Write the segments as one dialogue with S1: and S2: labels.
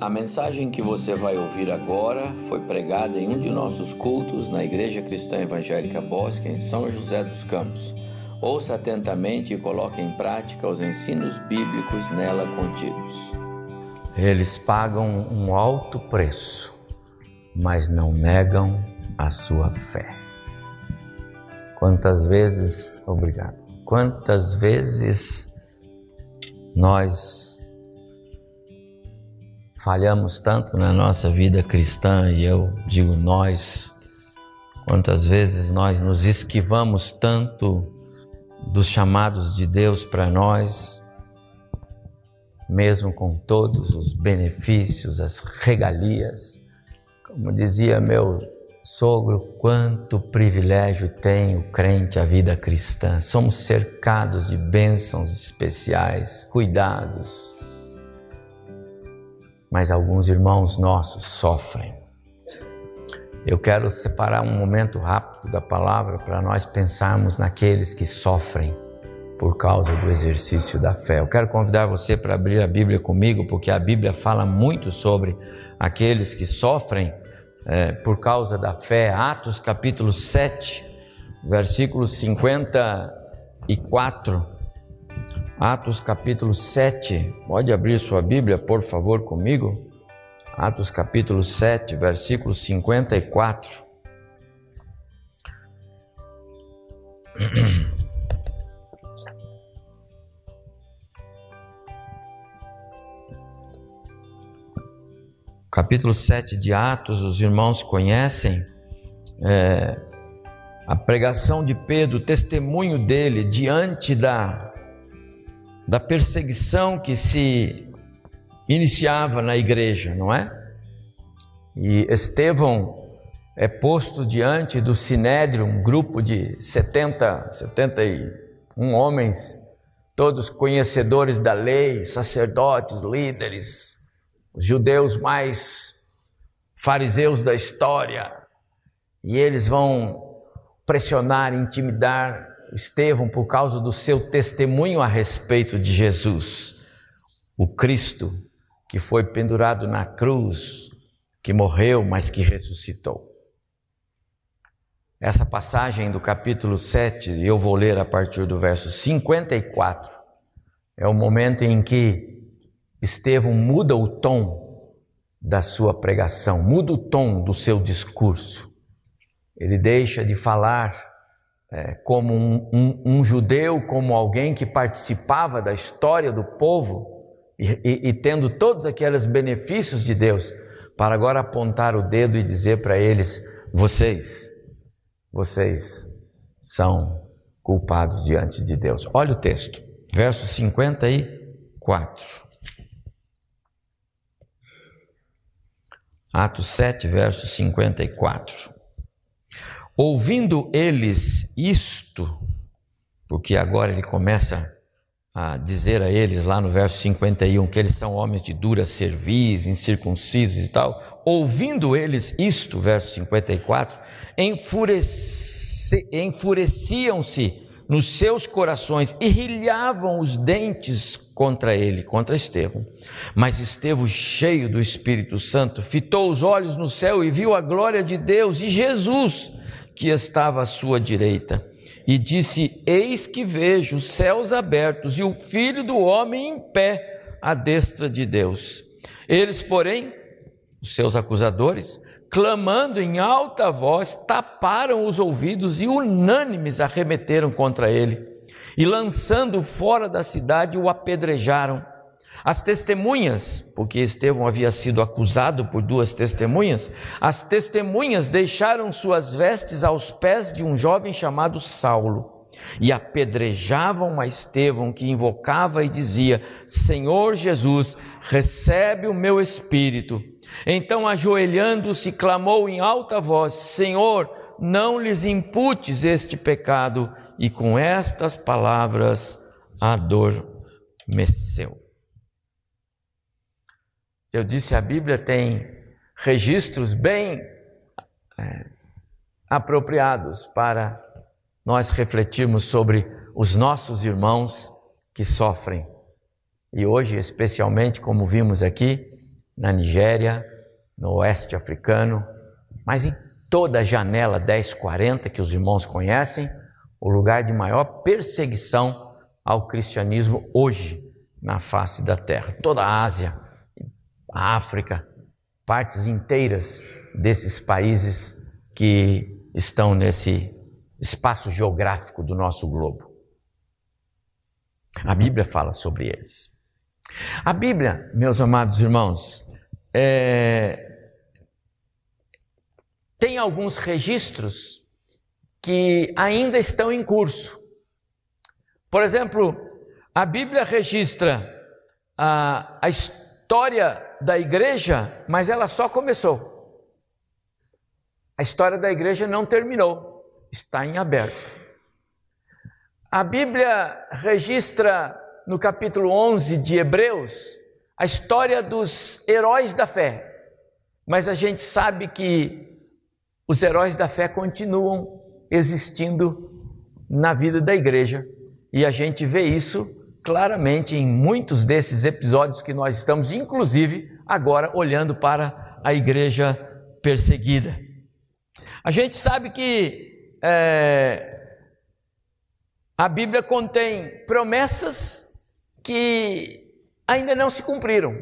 S1: A mensagem que você vai ouvir agora foi pregada em um de nossos cultos na Igreja Cristã Evangélica Bosque, em São José dos Campos. Ouça atentamente e coloque em prática os ensinos bíblicos nela contidos.
S2: Eles pagam um alto preço, mas não negam a sua fé. Quantas vezes, obrigado, quantas vezes nós falhamos tanto na nossa vida cristã, e eu digo nós, quantas vezes nós nos esquivamos tanto dos chamados de Deus para nós, mesmo com todos os benefícios, as regalias. Como dizia meu sogro, quanto privilégio tem o crente a vida cristã. Somos cercados de bênçãos especiais, cuidados, mas alguns irmãos nossos sofrem. Eu quero separar um momento rápido da palavra para nós pensarmos naqueles que sofrem por causa do exercício da fé. Eu quero convidar você para abrir a Bíblia comigo, porque a Bíblia fala muito sobre aqueles que sofrem é, por causa da fé. Atos capítulo 7, versículo 54 Atos capítulo 7, pode abrir sua Bíblia, por favor, comigo? Atos capítulo 7, versículo 54. Capítulo 7 de Atos, os irmãos conhecem é, a pregação de Pedro, o testemunho dele diante da da perseguição que se iniciava na igreja, não é? E Estevão é posto diante do Sinédrio, um grupo de 70, 71 homens, todos conhecedores da lei, sacerdotes, líderes, os judeus mais fariseus da história, e eles vão pressionar, intimidar Estevão por causa do seu testemunho a respeito de Jesus, o Cristo que foi pendurado na cruz, que morreu, mas que ressuscitou. Essa passagem do capítulo 7, eu vou ler a partir do verso 54, é o momento em que Estevão muda o tom da sua pregação, muda o tom do seu discurso. Ele deixa de falar é, como um, um, um, judeu, como alguém que participava da história do povo e, e, e tendo todos aqueles benefícios de Deus, para agora apontar o dedo e dizer para eles: vocês, vocês são culpados diante de Deus. Olha o texto, verso 54. Atos 7, verso 54. Ouvindo eles isto, porque agora ele começa a dizer a eles, lá no verso 51, que eles são homens de dura cerviz, incircuncisos e tal, ouvindo eles isto, verso 54, enfureci, enfureciam-se nos seus corações e rilhavam os dentes contra ele, contra Estevão. Mas Estevão, cheio do Espírito Santo, fitou os olhos no céu e viu a glória de Deus e Jesus que estava à sua direita, e disse: Eis que vejo os céus abertos e o filho do homem em pé à destra de Deus. Eles, porém, os seus acusadores, clamando em alta voz, taparam os ouvidos e unânimes arremeteram contra ele, e lançando fora da cidade o apedrejaram. As testemunhas, porque Estevão havia sido acusado por duas testemunhas, as testemunhas deixaram suas vestes aos pés de um jovem chamado Saulo e apedrejavam a Estevão, que invocava e dizia: Senhor Jesus, recebe o meu espírito. Então, ajoelhando-se, clamou em alta voz: Senhor, não lhes imputes este pecado. E com estas palavras adormeceu. Eu disse, a Bíblia tem registros bem é, apropriados para nós refletirmos sobre os nossos irmãos que sofrem. E hoje, especialmente, como vimos aqui, na Nigéria, no oeste africano, mas em toda a janela 1040 que os irmãos conhecem, o lugar de maior perseguição ao cristianismo hoje na face da terra. Toda a Ásia, a África, partes inteiras desses países que estão nesse espaço geográfico do nosso globo. A Bíblia fala sobre eles. A Bíblia, meus amados irmãos, é... tem alguns registros que ainda estão em curso. Por exemplo, a Bíblia registra a, a história da igreja, mas ela só começou. A história da igreja não terminou, está em aberto. A Bíblia registra no capítulo 11 de Hebreus a história dos heróis da fé, mas a gente sabe que os heróis da fé continuam existindo na vida da igreja e a gente vê isso claramente em muitos desses episódios que nós estamos, inclusive agora, olhando para a igreja perseguida. A gente sabe que é, a Bíblia contém promessas que ainda não se cumpriram.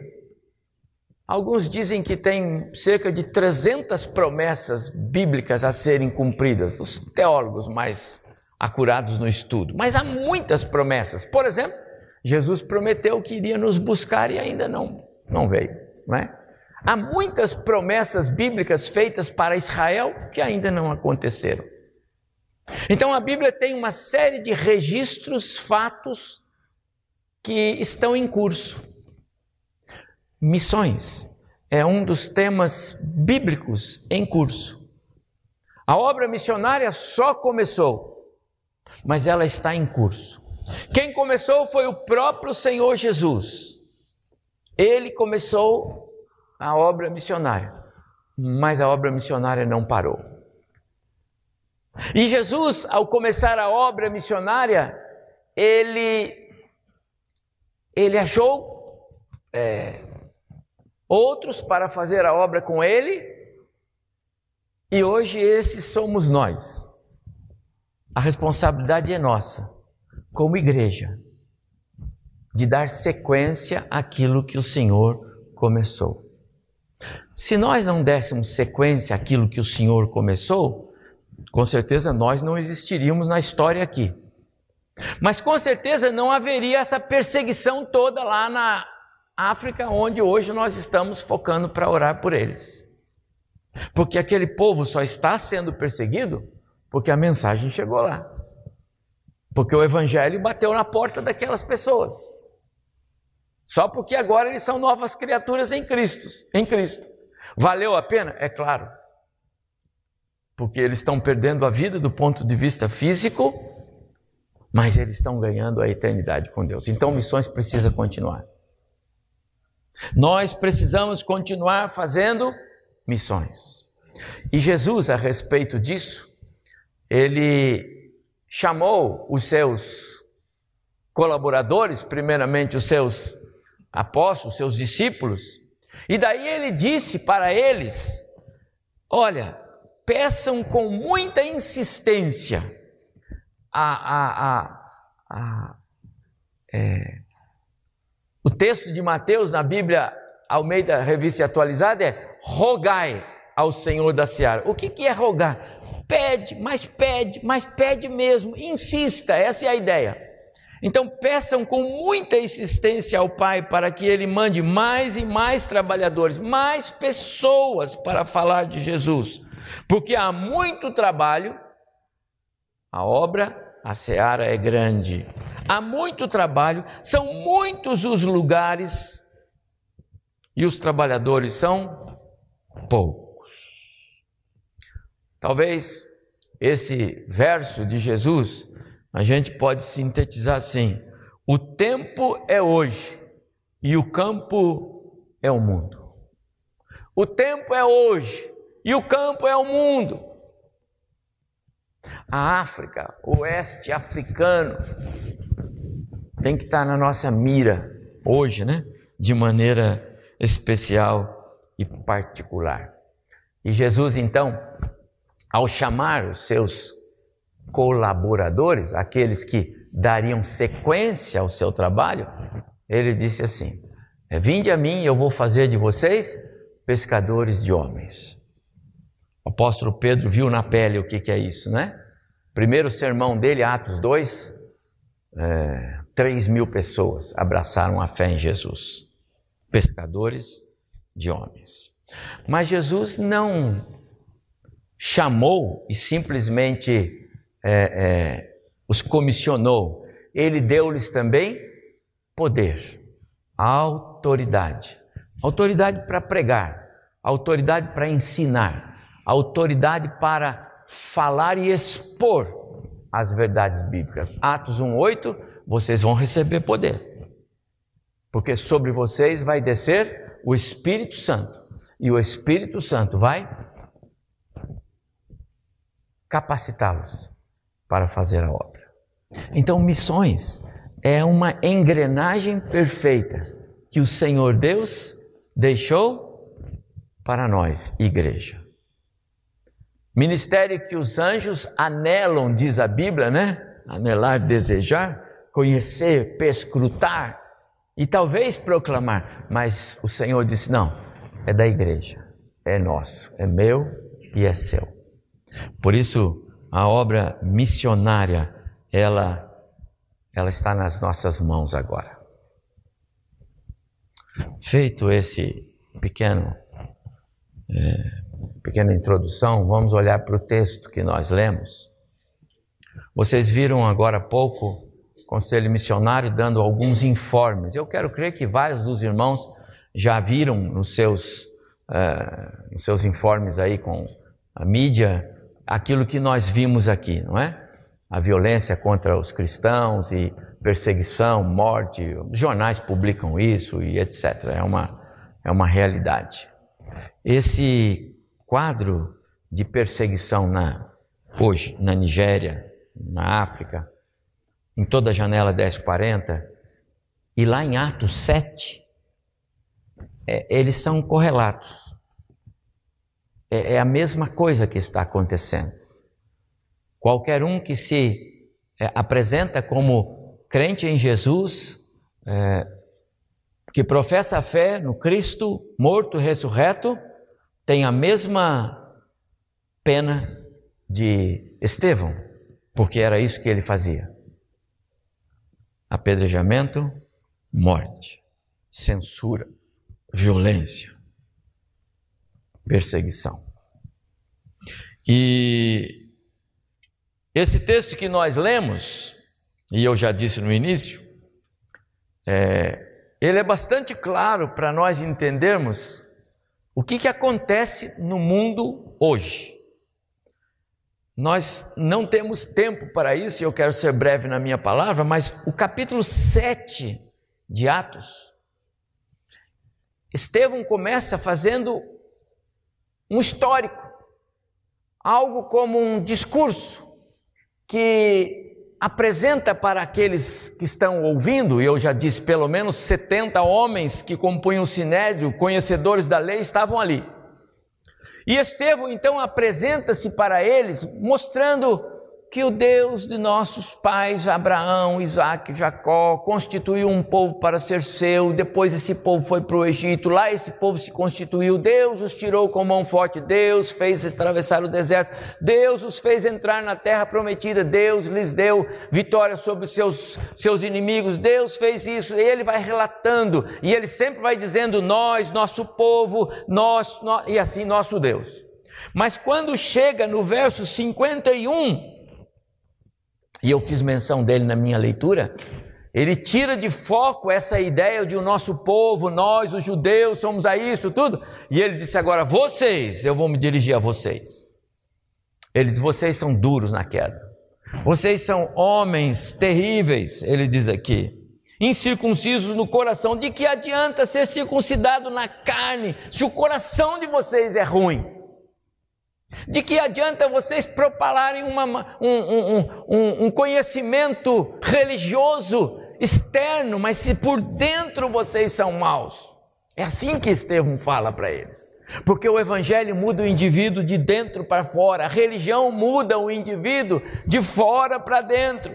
S2: Alguns dizem que tem cerca de 300 promessas bíblicas a serem cumpridas, os teólogos mais acurados no estudo. Mas há muitas promessas. Por exemplo, Jesus prometeu que iria nos buscar e ainda não, não veio, não é? Há muitas promessas bíblicas feitas para Israel que ainda não aconteceram. Então a Bíblia tem uma série de registros, fatos que estão em curso. Missões é um dos temas bíblicos em curso. A obra missionária só começou, mas ela está em curso. Quem começou foi o próprio Senhor Jesus. Ele começou a obra missionária, mas a obra missionária não parou. E Jesus, ao começar a obra missionária, ele, ele achou é, outros para fazer a obra com ele, e hoje esses somos nós. A responsabilidade é nossa, como igreja, de dar sequência àquilo que o Senhor começou. Se nós não dessemos sequência àquilo que o Senhor começou, com certeza nós não existiríamos na história aqui. Mas com certeza não haveria essa perseguição toda lá na África, onde hoje nós estamos focando para orar por eles. Porque aquele povo só está sendo perseguido porque a mensagem chegou lá. Porque o evangelho bateu na porta daquelas pessoas. Só porque agora eles são novas criaturas em Cristo, em Cristo. Valeu a pena? É claro. Porque eles estão perdendo a vida do ponto de vista físico, mas eles estão ganhando a eternidade com Deus. Então, missões precisa continuar. Nós precisamos continuar fazendo missões. E Jesus, a respeito disso, ele chamou os seus colaboradores, primeiramente os seus apóstolos, seus discípulos, e daí ele disse para eles: Olha, peçam com muita insistência a, a, a, a é, o texto de Mateus na Bíblia Almeida Revista Atualizada é rogai ao Senhor da Seara. O que, que é rogar? Pede, mas pede, mas pede mesmo, insista, essa é a ideia. Então peçam com muita insistência ao Pai para que Ele mande mais e mais trabalhadores, mais pessoas para falar de Jesus, porque há muito trabalho, a obra, a seara é grande, há muito trabalho, são muitos os lugares e os trabalhadores são poucos. Talvez esse verso de Jesus a gente pode sintetizar assim: o tempo é hoje e o campo é o mundo. O tempo é hoje e o campo é o mundo. A África, o oeste africano, tem que estar na nossa mira hoje, né? De maneira especial e particular. E Jesus, então, ao chamar os seus colaboradores, aqueles que dariam sequência ao seu trabalho, ele disse assim: é, Vinde a mim, eu vou fazer de vocês pescadores de homens. O apóstolo Pedro viu na pele o que, que é isso, né? Primeiro sermão dele, Atos 2, é, 3 mil pessoas abraçaram a fé em Jesus, pescadores de homens. Mas Jesus não chamou e simplesmente é, é, os comissionou, ele deu-lhes também poder, autoridade. Autoridade para pregar, autoridade para ensinar, autoridade para falar e expor as verdades bíblicas. Atos 1:8, vocês vão receber poder. Porque sobre vocês vai descer o Espírito Santo, e o Espírito Santo vai capacitá-los para fazer a obra. Então, missões é uma engrenagem perfeita que o Senhor Deus deixou para nós, igreja. Ministério que os anjos anelam, diz a Bíblia, né? Anelar, desejar, conhecer, perscrutar e talvez proclamar, mas o Senhor disse: não, é da igreja, é nosso, é meu e é seu. Por isso, a obra missionária, ela, ela está nas nossas mãos agora. Feito esse pequeno, é, pequena introdução, vamos olhar para o texto que nós lemos. Vocês viram agora há pouco o Conselho Missionário dando alguns informes. Eu quero crer que vários dos irmãos já viram nos seus, uh, nos seus informes aí com a mídia aquilo que nós vimos aqui, não é? A violência contra os cristãos e perseguição, morte, jornais publicam isso e etc. É uma, é uma realidade. Esse quadro de perseguição na, hoje na Nigéria, na África, em toda a janela 1040, e lá em Atos 7, é, eles são correlatos. É, é a mesma coisa que está acontecendo. Qualquer um que se é, apresenta como crente em Jesus, é, que professa a fé no Cristo morto e ressurreto, tem a mesma pena de Estevão, porque era isso que ele fazia: apedrejamento, morte, censura violência, perseguição. E esse texto que nós lemos, e eu já disse no início, é, ele é bastante claro para nós entendermos o que, que acontece no mundo hoje. Nós não temos tempo para isso, e eu quero ser breve na minha palavra, mas o capítulo 7 de Atos Estevão começa fazendo um histórico, algo como um discurso que apresenta para aqueles que estão ouvindo, e eu já disse, pelo menos 70 homens que compunham o sinédrio, conhecedores da lei, estavam ali. E Estevão então apresenta-se para eles, mostrando que o Deus de nossos pais, Abraão, Isaac, Jacó, constituiu um povo para ser seu, depois esse povo foi para o Egito, lá esse povo se constituiu, Deus os tirou com mão forte, Deus fez atravessar o deserto, Deus os fez entrar na terra prometida, Deus lhes deu vitória sobre os seus, seus inimigos, Deus fez isso, e ele vai relatando, e ele sempre vai dizendo, nós, nosso povo, nós, nós e assim nosso Deus. Mas quando chega no verso 51, e eu fiz menção dele na minha leitura, ele tira de foco essa ideia de o nosso povo, nós, os judeus, somos a isso, tudo. E ele disse agora: vocês, eu vou me dirigir a vocês. Ele diz: vocês são duros na queda. Vocês são homens terríveis, ele diz aqui. Incircuncisos no coração, de que adianta ser circuncidado na carne se o coração de vocês é ruim? De que adianta vocês propalarem uma, um, um, um, conhecimento religioso externo, mas se por dentro vocês são maus? É assim que Estevão fala para eles. Porque o evangelho muda o indivíduo de dentro para fora, a religião muda o indivíduo de fora para dentro.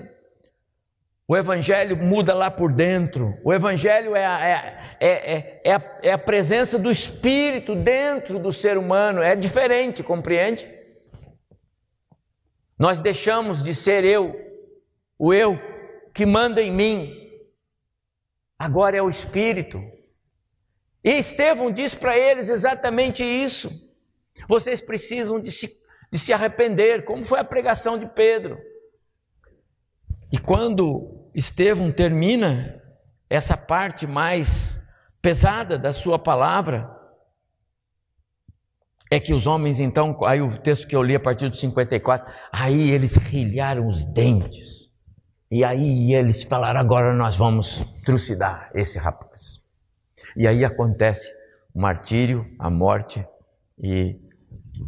S2: O Evangelho muda lá por dentro. O Evangelho é a, é, é, é, a, é a presença do Espírito dentro do ser humano. É diferente, compreende? Nós deixamos de ser eu, o eu que manda em mim. Agora é o Espírito. E Estevão diz para eles exatamente isso. Vocês precisam de se, de se arrepender, como foi a pregação de Pedro. E quando Estevão termina essa parte mais pesada da sua palavra, é que os homens então, aí o texto que eu li a partir do 54, aí eles rilharam os dentes. E aí eles falaram: agora nós vamos trucidar esse rapaz. E aí acontece o martírio, a morte, e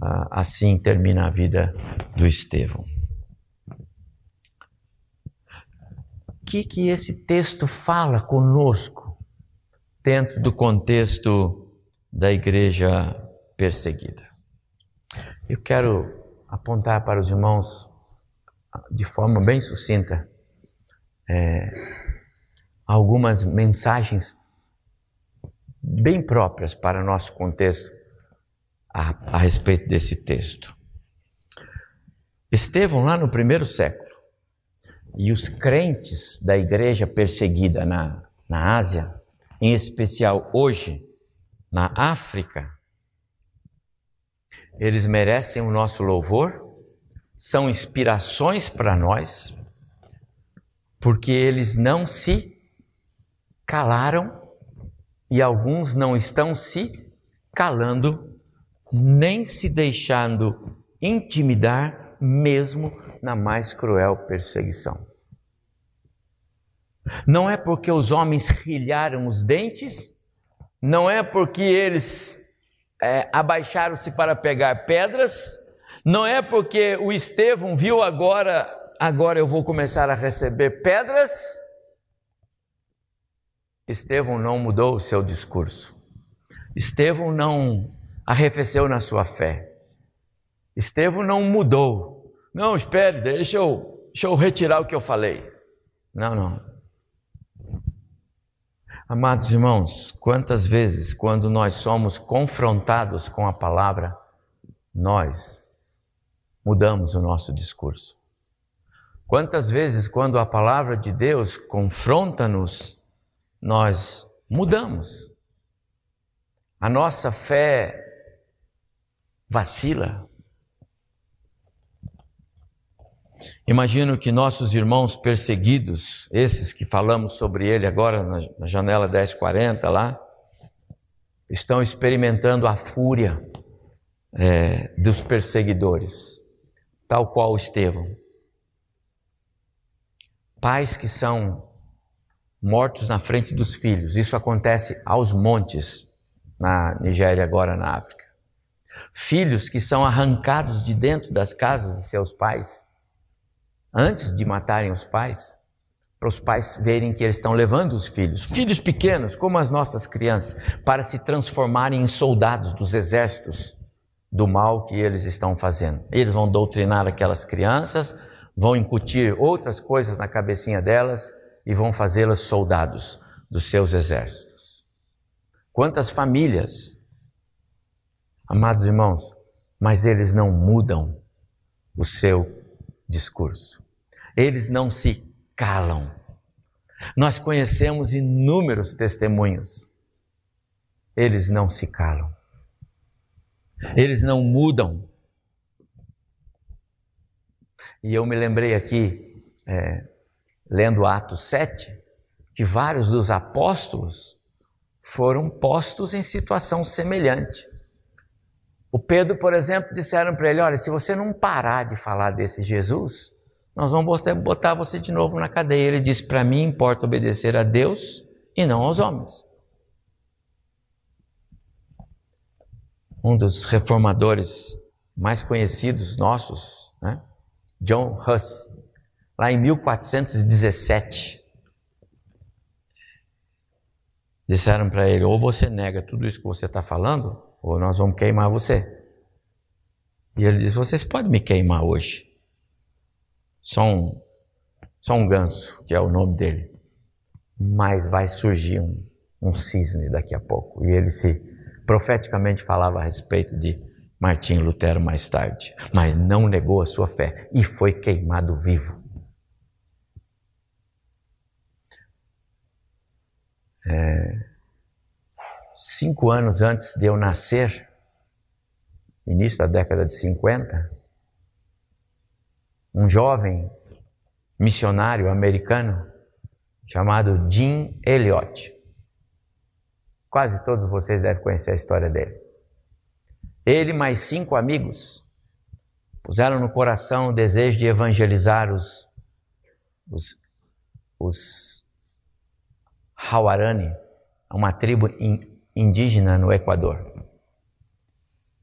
S2: ah, assim termina a vida do Estevão. Que, que esse texto fala conosco dentro do contexto da igreja perseguida? Eu quero apontar para os irmãos de forma bem sucinta é, algumas mensagens bem próprias para nosso contexto a, a respeito desse texto. Estevão, lá no primeiro século, e os crentes da igreja perseguida na, na Ásia, em especial hoje na África, eles merecem o nosso louvor, são inspirações para nós, porque eles não se calaram e alguns não estão se calando, nem se deixando intimidar, mesmo na mais cruel perseguição. Não é porque os homens rilharam os dentes, não é porque eles é, abaixaram-se para pegar pedras, não é porque o Estevão viu agora, agora eu vou começar a receber pedras. Estevão não mudou o seu discurso. Estevão não arrefeceu na sua fé. Estevão não mudou não, espere, deixa eu, deixa eu retirar o que eu falei. Não, não. Amados irmãos, quantas vezes, quando nós somos confrontados com a palavra, nós mudamos o nosso discurso? Quantas vezes, quando a palavra de Deus confronta-nos, nós mudamos? A nossa fé vacila, Imagino que nossos irmãos perseguidos, esses que falamos sobre ele agora na janela 1040 lá, estão experimentando a fúria é, dos perseguidores, tal qual Estevão. Pais que são mortos na frente dos filhos, isso acontece aos montes na Nigéria, agora na África. Filhos que são arrancados de dentro das casas de seus pais antes de matarem os pais, para os pais verem que eles estão levando os filhos, filhos pequenos, como as nossas crianças, para se transformarem em soldados dos exércitos do mal que eles estão fazendo. Eles vão doutrinar aquelas crianças, vão incutir outras coisas na cabecinha delas e vão fazê-las soldados dos seus exércitos. Quantas famílias, amados irmãos, mas eles não mudam o seu discurso. Eles não se calam. Nós conhecemos inúmeros testemunhos. Eles não se calam. Eles não mudam. E eu me lembrei aqui, é, lendo Atos 7, que vários dos apóstolos foram postos em situação semelhante. O Pedro, por exemplo, disseram para ele: Olha, se você não parar de falar desse Jesus, nós vamos botar você de novo na cadeia. Ele disse: Para mim importa obedecer a Deus e não aos homens. Um dos reformadores mais conhecidos nossos, né? John Huss, lá em 1417, disseram para ele: ou você nega tudo isso que você está falando, ou nós vamos queimar você. E ele disse: Vocês podem me queimar hoje. Só um, só um ganso, que é o nome dele. Mas vai surgir um, um cisne daqui a pouco. E ele se profeticamente falava a respeito de Martinho Lutero mais tarde, mas não negou a sua fé e foi queimado vivo. É, cinco anos antes de eu nascer, início da década de 50, um jovem missionário americano chamado Jim Elliot Quase todos vocês devem conhecer a história dele. Ele mais cinco amigos puseram no coração o desejo de evangelizar os, os, os Hawarani, uma tribo indígena no Equador.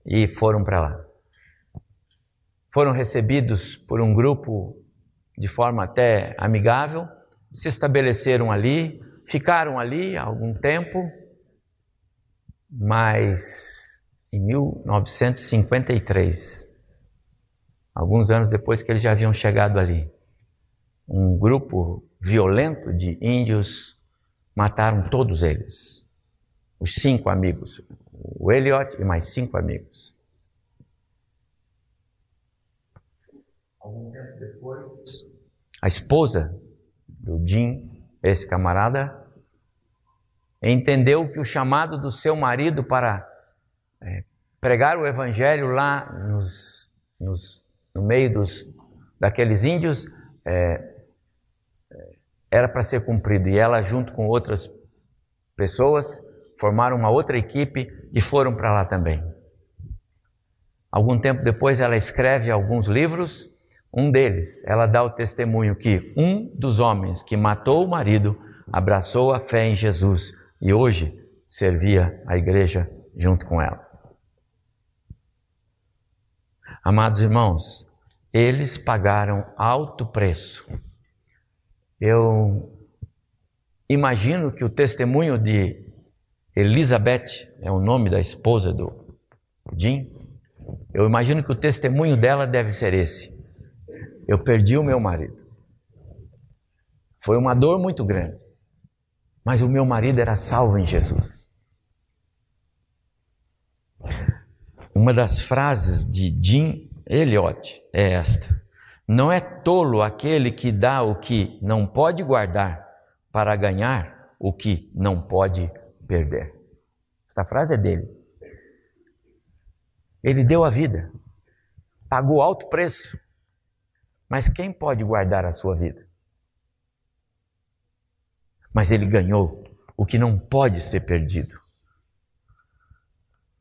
S2: E foram para lá. Foram recebidos por um grupo de forma até amigável, se estabeleceram ali, ficaram ali algum tempo mas em 1953, alguns anos depois que eles já haviam chegado ali, um grupo violento de índios mataram todos eles, os cinco amigos, o Elliot e mais cinco amigos. Algum tempo depois, a esposa do Jim, esse camarada, entendeu que o chamado do seu marido para é, pregar o evangelho lá nos, nos, no meio dos, daqueles índios é, é era para ser cumprido. E ela, junto com outras pessoas, formaram uma outra equipe e foram para lá também. Algum tempo depois, ela escreve alguns livros. Um deles, ela dá o testemunho que um dos homens que matou o marido abraçou a fé em Jesus e hoje servia a igreja junto com ela. Amados irmãos, eles pagaram alto preço. Eu imagino que o testemunho de Elizabeth, é o nome da esposa do Jim, eu imagino que o testemunho dela deve ser esse. Eu perdi o meu marido. Foi uma dor muito grande mas o meu marido era salvo em Jesus. Uma das frases de Jim Elliot é esta: Não é tolo aquele que dá o que não pode guardar para ganhar o que não pode perder. Essa frase é dele. Ele deu a vida, pagou alto preço, mas quem pode guardar a sua vida? mas ele ganhou o que não pode ser perdido.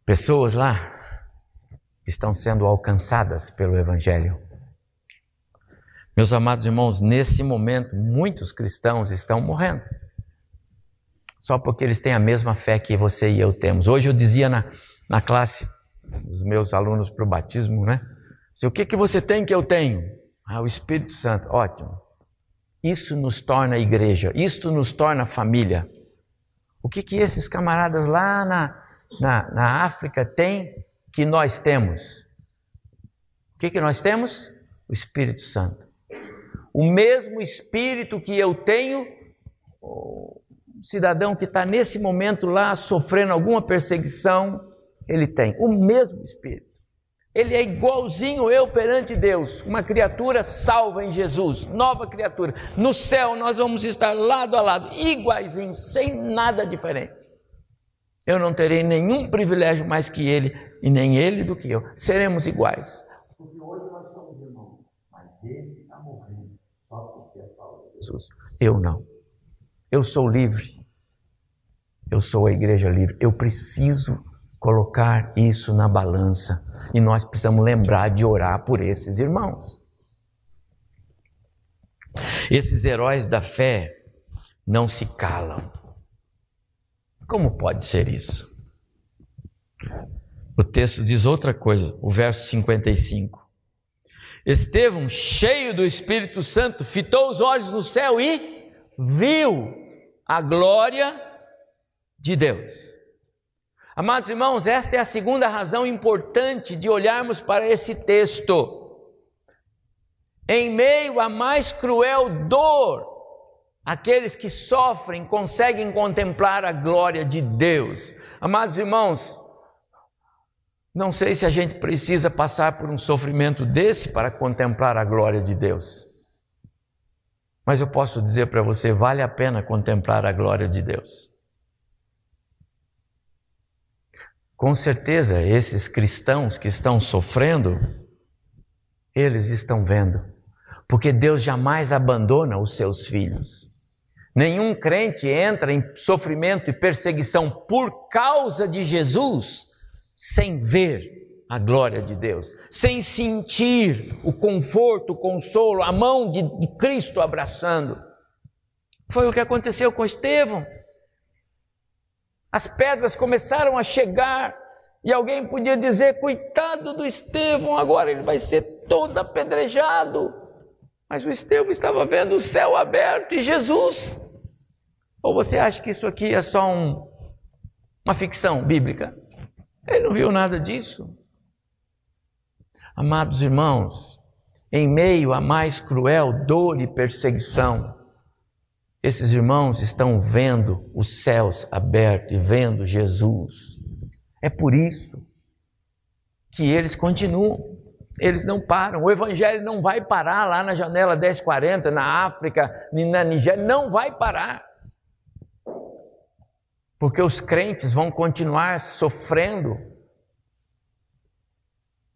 S2: Pessoas lá estão sendo alcançadas pelo Evangelho. Meus amados irmãos, nesse momento, muitos cristãos estão morrendo. Só porque eles têm a mesma fé que você e eu temos. Hoje eu dizia na, na classe dos meus alunos para o batismo, né? Se, o que, que você tem que eu tenho? Ah, o Espírito Santo. Ótimo. Isso nos torna igreja, isto nos torna família. O que, que esses camaradas lá na, na, na África têm que nós temos? O que, que nós temos? O Espírito Santo. O mesmo Espírito que eu tenho, o cidadão que está nesse momento lá sofrendo alguma perseguição, ele tem o mesmo Espírito. Ele é igualzinho eu perante Deus, uma criatura salva em Jesus, nova criatura. No céu nós vamos estar lado a lado, iguaizinho, sem nada diferente. Eu não terei nenhum privilégio mais que ele, e nem ele do que eu. Seremos iguais. Porque hoje nós somos irmãos, mas ele está morrendo só porque é salvo Jesus. Eu não. Eu sou livre. Eu sou a igreja livre. Eu preciso colocar isso na balança e nós precisamos lembrar de orar por esses irmãos. Esses heróis da fé não se calam. Como pode ser isso? O texto diz outra coisa, o verso 55. Estevão, cheio do Espírito Santo, fitou os olhos no céu e viu a glória de Deus. Amados irmãos, esta é a segunda razão importante de olharmos para esse texto. Em meio à mais cruel dor, aqueles que sofrem conseguem contemplar a glória de Deus. Amados irmãos, não sei se a gente precisa passar por um sofrimento desse para contemplar a glória de Deus. Mas eu posso dizer para você: vale a pena contemplar a glória de Deus. Com certeza, esses cristãos que estão sofrendo, eles estão vendo, porque Deus jamais abandona os seus filhos. Nenhum crente entra em sofrimento e perseguição por causa de Jesus sem ver a glória de Deus, sem sentir o conforto, o consolo, a mão de, Cristo abraçando. Foi o que aconteceu com Estevão. As pedras começaram a chegar e alguém podia dizer: coitado do Estevão, agora ele vai ser todo apedrejado. Mas o Estevão estava vendo o céu aberto e Jesus. Ou você acha que isso aqui é só um, uma ficção bíblica? Ele não viu nada disso. Amados irmãos, em meio à mais cruel dor e perseguição, esses irmãos estão vendo os céus abertos e vendo Jesus. É por isso que eles continuam, eles não param. O Evangelho não vai parar lá na janela 1040, na África, na Nigéria, não vai parar porque os crentes vão continuar sofrendo,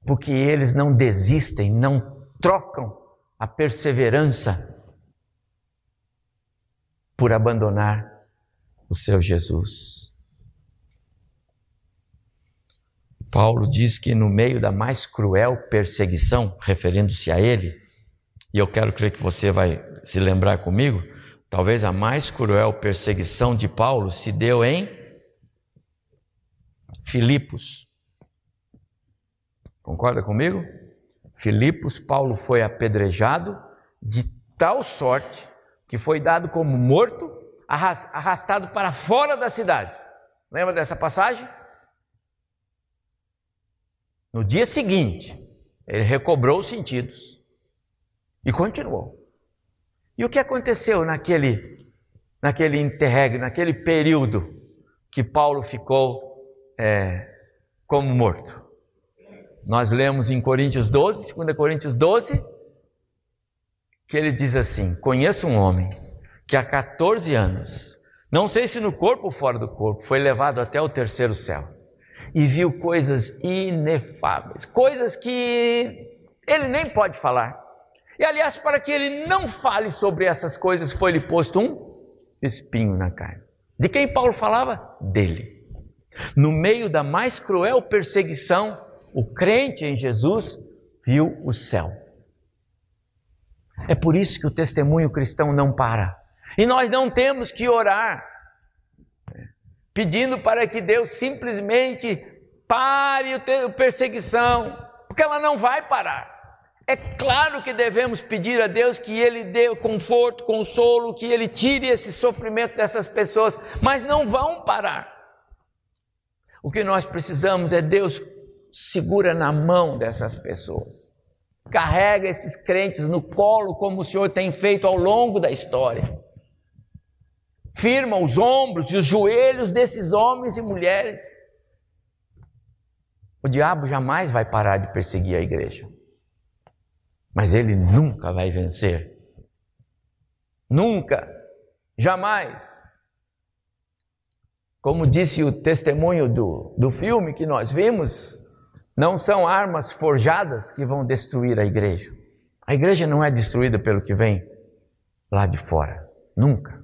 S2: porque eles não desistem, não trocam a perseverança por abandonar o seu Jesus. Paulo diz que no meio da mais cruel perseguição, referindo-se a ele, e eu quero crer que você vai se lembrar comigo, Talvez a mais cruel perseguição de Paulo se deu em Filipos. Concorda comigo? Filipos, Paulo foi apedrejado de tal sorte que foi dado como morto, arrastado para fora da cidade. Lembra dessa passagem? No dia seguinte, ele recobrou os sentidos e continuou. E o que aconteceu naquele, naquele interregno, naquele período que Paulo ficou é, como morto? Nós lemos em Coríntios 12, 2 Coríntios 12, que ele diz assim: Conheço um homem que há 14 anos, não sei se no corpo ou fora do corpo, foi levado até o terceiro céu e viu coisas inefáveis, coisas que ele nem pode falar. E aliás, para que ele não fale sobre essas coisas, foi-lhe posto um espinho na carne. De quem Paulo falava? Dele. No meio da mais cruel perseguição, o crente em Jesus viu o céu. É por isso que o testemunho cristão não para. E nós não temos que orar pedindo para que Deus simplesmente pare a perseguição, porque ela não vai parar. É claro que devemos pedir a Deus que Ele dê conforto, consolo, que Ele tire esse sofrimento dessas pessoas, mas não vão parar. O que nós precisamos é Deus segura na mão dessas pessoas, carrega esses crentes no colo, como o Senhor tem feito ao longo da história, firma os ombros e os joelhos desses homens e mulheres. O diabo jamais vai parar de perseguir a igreja mas ele nunca vai vencer. Nunca, jamais. Como disse o testemunho do, do filme que nós vimos, não são armas forjadas que vão destruir a igreja. A igreja não é destruída pelo que vem lá de fora, nunca.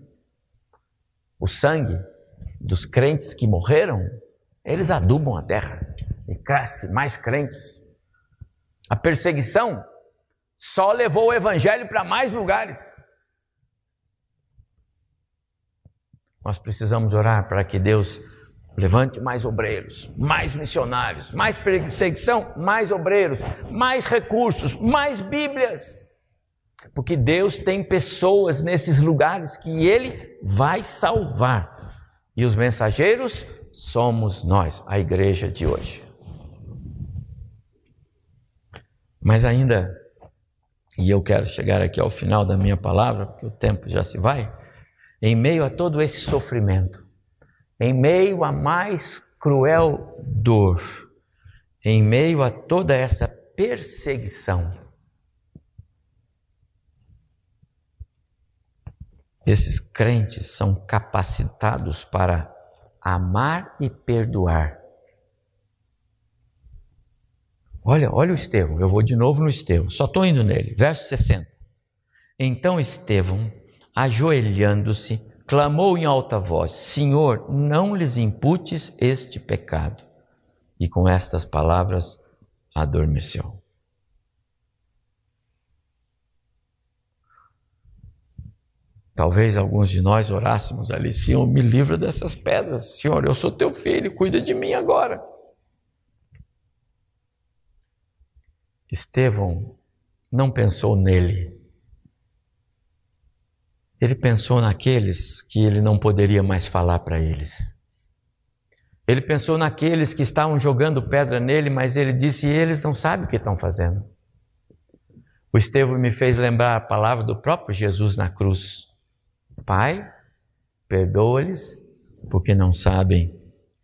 S2: O sangue dos crentes que morreram, eles adubam a terra e cresce mais crentes. A perseguição só levou o evangelho para mais lugares. Nós precisamos orar para que Deus levante mais obreiros, mais missionários, mais perseguição, mais obreiros, mais recursos, mais Bíblias. Porque Deus tem pessoas nesses lugares que Ele vai salvar. E os mensageiros somos nós, a igreja de hoje. Mas ainda, e eu quero chegar aqui ao final da minha palavra, porque o tempo já se vai, em meio a todo esse sofrimento, em meio à mais cruel dor, em meio a toda essa perseguição, esses crentes são capacitados para amar e perdoar. Olha, olha o Estevão, eu vou de novo no Estevão, só estou indo nele, verso 60. Então Estevão, ajoelhando-se, clamou em alta voz: Senhor, não lhes imputes este pecado. E com estas palavras adormeceu. Talvez alguns de nós orássemos ali, Senhor, me livra dessas pedras. Senhor, eu sou teu filho, cuida de mim agora. Estevão não pensou nele. Ele pensou naqueles que ele não poderia mais falar para eles. Ele pensou naqueles que estavam jogando pedra nele, mas ele disse: eles não sabem o que estão fazendo. O Estevão me fez lembrar a palavra do próprio Jesus na cruz. Pai, perdoa-lhes, porque não sabem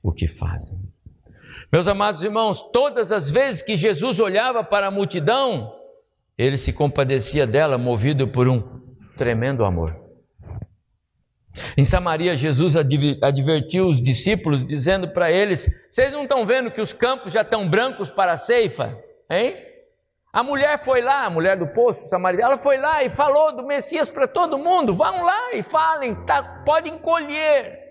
S2: o que fazem. Meus amados irmãos, todas as vezes que Jesus olhava para a multidão, ele se compadecia dela, movido por um tremendo amor. Em Samaria, Jesus advertiu os discípulos, dizendo para eles: Vocês não estão vendo que os campos já estão brancos para a ceifa? Hein? A mulher foi lá, a mulher do poço Samaria, ela foi lá e falou do Messias para todo mundo: vão lá e falem, tá, podem colher.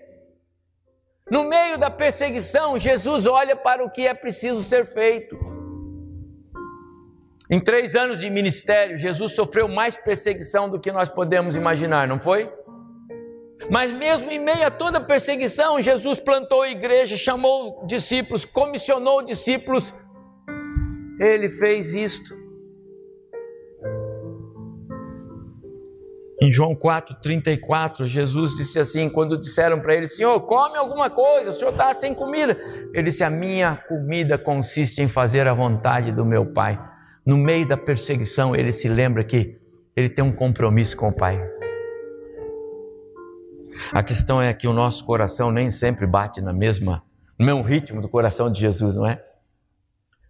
S2: No meio da perseguição, Jesus olha para o que é preciso ser feito. Em três anos de ministério, Jesus sofreu mais perseguição do que nós podemos imaginar, não foi? Mas mesmo em meio a toda perseguição, Jesus plantou a igreja, chamou discípulos, comissionou discípulos, ele fez isto. Em João 4,34, Jesus disse assim: quando disseram para ele, Senhor, come alguma coisa, o senhor está sem comida. Ele disse: A minha comida consiste em fazer a vontade do meu Pai. No meio da perseguição, ele se lembra que ele tem um compromisso com o Pai. A questão é que o nosso coração nem sempre bate na mesma, no mesmo ritmo do coração de Jesus, não é?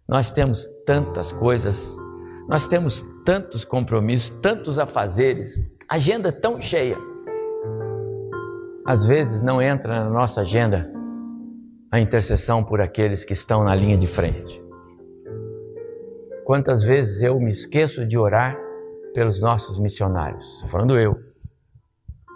S2: Nós temos tantas coisas, nós temos tantos compromissos, tantos afazeres, agenda tão cheia. Às vezes não entra na nossa agenda a intercessão por aqueles que estão na linha de frente. Quantas vezes eu me esqueço de orar pelos nossos missionários? Estou falando eu.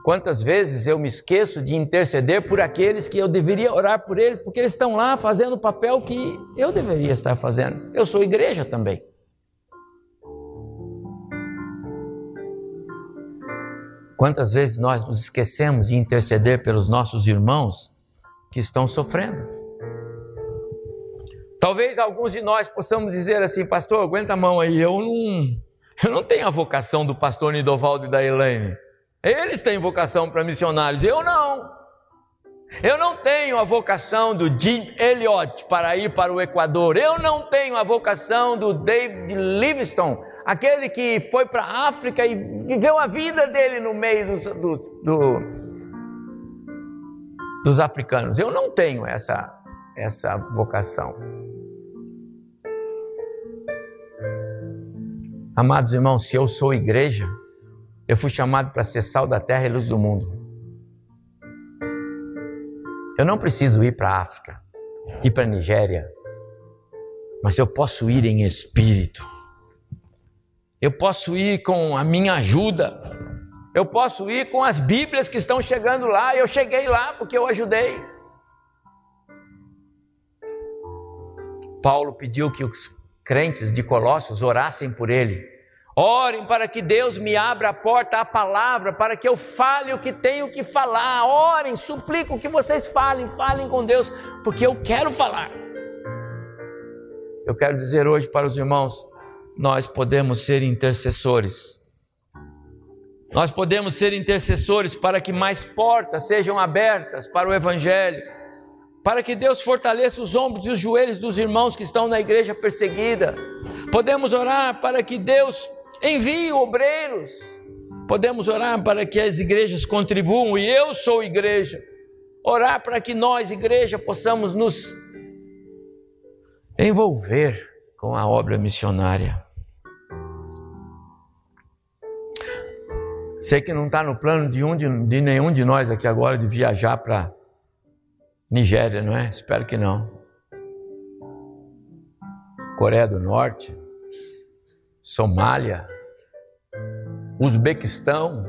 S2: Quantas vezes eu me esqueço de interceder por aqueles que eu deveria orar por eles, porque eles estão lá fazendo o papel que eu deveria estar fazendo. Eu sou igreja também. Quantas vezes nós nos esquecemos de interceder pelos nossos irmãos que estão sofrendo? Talvez alguns de nós possamos dizer assim, pastor, aguenta a mão aí, eu não, eu não tenho a vocação do pastor Nidovaldo e da Elaine. Eles têm vocação para missionários, eu não. Eu não tenho a vocação do Jim Elliot para ir para o Equador. Eu não tenho a vocação do David Livingstone, aquele que foi para a África e viveu a vida dele no meio dos, do, do, dos africanos. Eu não tenho essa, essa vocação. Amados irmãos, se eu sou igreja, eu fui chamado para ser sal da terra e luz do mundo. Eu não preciso ir para a África, ir para a Nigéria, mas eu posso ir em espírito. Eu posso ir com a minha ajuda. Eu posso ir com as Bíblias que estão chegando lá. Eu cheguei lá porque eu ajudei. Paulo pediu que os crentes de Colossos orassem por ele Orem para que Deus me abra a porta à palavra, para que eu fale o que tenho que falar. Orem, suplico que vocês falem, falem com Deus, porque eu quero falar. Eu quero dizer hoje para os irmãos: nós podemos ser intercessores. Nós podemos ser intercessores para que mais portas sejam abertas para o Evangelho, para que Deus fortaleça os ombros e os joelhos dos irmãos que estão na igreja perseguida. Podemos orar para que Deus envie obreiros. Podemos orar para que as igrejas contribuam, e eu sou igreja. Orar para que nós, igreja, possamos nos envolver com a obra missionária. Sei que não está no plano de, um, de, de nenhum de nós aqui agora de viajar para Nigéria, não é? Espero que não. Coreia do Norte, Somália, Uzbequistão,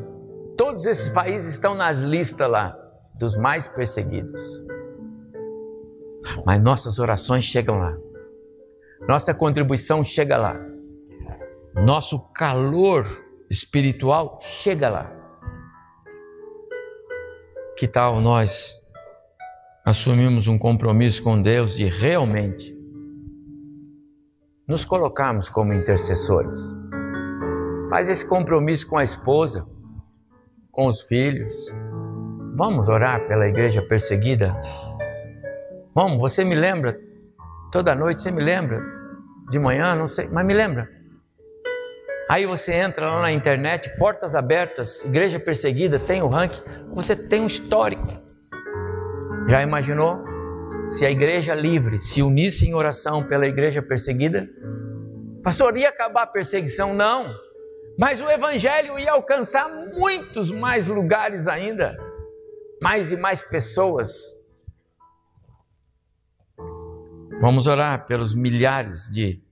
S2: todos esses países estão nas listas lá dos mais perseguidos. Mas nossas orações chegam lá, nossa contribuição chega lá, nosso calor espiritual chega lá. Que tal nós assumimos um compromisso com Deus de realmente nos colocarmos como intercessores? Faz esse compromisso com a esposa, com os filhos. Vamos orar pela igreja perseguida? Vamos, você me lembra? Toda noite você me lembra? De manhã, não sei, mas me lembra. Aí você entra lá na internet, portas abertas, igreja perseguida, tem o ranking, você tem um histórico. Já imaginou? Se a igreja livre se unisse em oração pela igreja perseguida, pastor, ia acabar a perseguição? Não, mas o evangelho ia alcançar muitos mais lugares ainda, mais e mais pessoas. Vamos orar pelos milhares de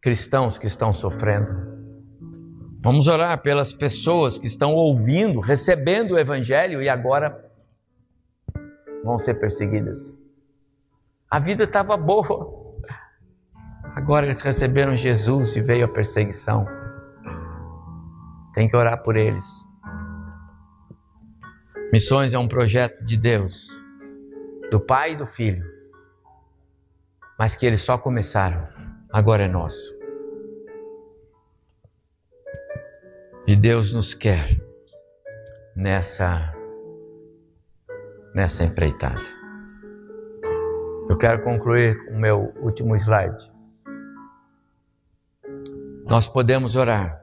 S2: cristãos que estão sofrendo. Vamos orar pelas pessoas que estão ouvindo, recebendo o Evangelho e agora vão ser perseguidas. A vida estava boa, agora eles receberam Jesus e veio a perseguição. Tem que orar por eles. Missões é um projeto de Deus, do Pai e do Filho, mas que eles só começaram agora é nosso. E Deus nos quer nessa nessa empreitada. Eu quero concluir com o meu último slide. Nós podemos orar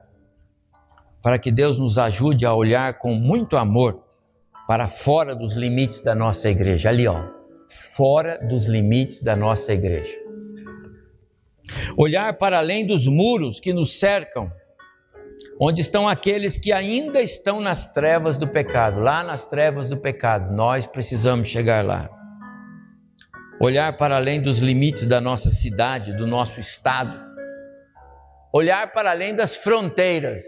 S2: para que Deus nos ajude a olhar com muito amor para fora dos limites da nossa igreja. Ali, ó, fora dos limites da nossa igreja olhar para além dos muros que nos cercam, onde estão aqueles que ainda estão nas trevas do pecado, lá nas trevas do pecado, nós precisamos chegar lá. Olhar para além dos limites da nossa cidade, do nosso estado, olhar para além das fronteiras,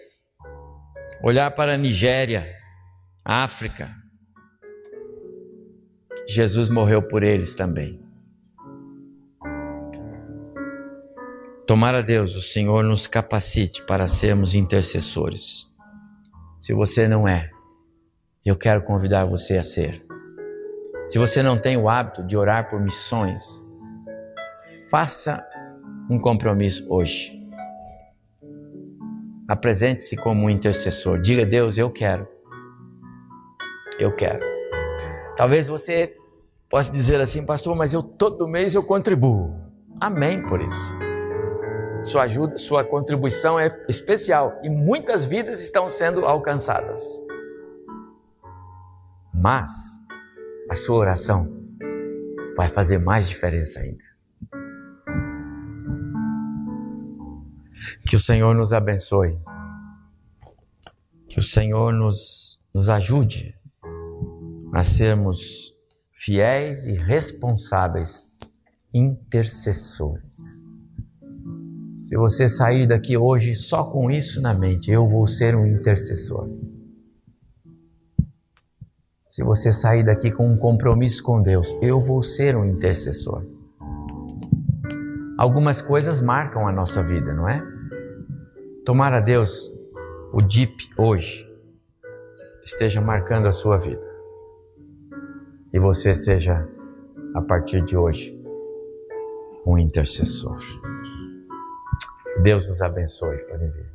S2: olhar para a Nigéria, África. Jesus morreu por eles também. Tomara Deus, o Senhor nos capacite para sermos intercessores. Se você não é, eu quero convidar você a ser. Se você não tem o hábito de orar por missões, faça um compromisso hoje. Apresente-se como um intercessor. Diga a Deus, eu quero. Eu quero. Talvez você possa dizer assim, pastor, mas eu todo mês eu contribuo. Amém por isso. Sua ajuda, sua contribuição é especial e muitas vidas estão sendo alcançadas. Mas a sua oração vai fazer mais diferença ainda. Que o Senhor nos abençoe. Que o Senhor nos, nos ajude a sermos fiéis e responsáveis intercessores. Se você sair daqui hoje só com isso na mente, eu vou ser um intercessor. Se você sair daqui com um compromisso com Deus, eu vou ser um intercessor. Algumas coisas marcam a nossa vida, não é? Tomara Deus, o DIP hoje esteja marcando a sua vida. E você seja, a partir de hoje, um intercessor. Deus nos abençoe. Vir.